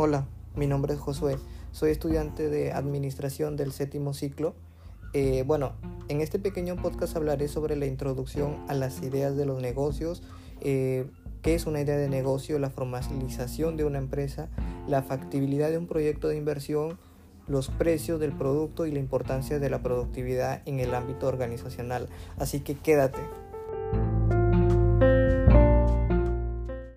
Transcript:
Hola, mi nombre es Josué. Soy estudiante de Administración del séptimo ciclo. Eh, bueno, en este pequeño podcast hablaré sobre la introducción a las ideas de los negocios, eh, qué es una idea de negocio, la formalización de una empresa, la factibilidad de un proyecto de inversión, los precios del producto y la importancia de la productividad en el ámbito organizacional. Así que quédate.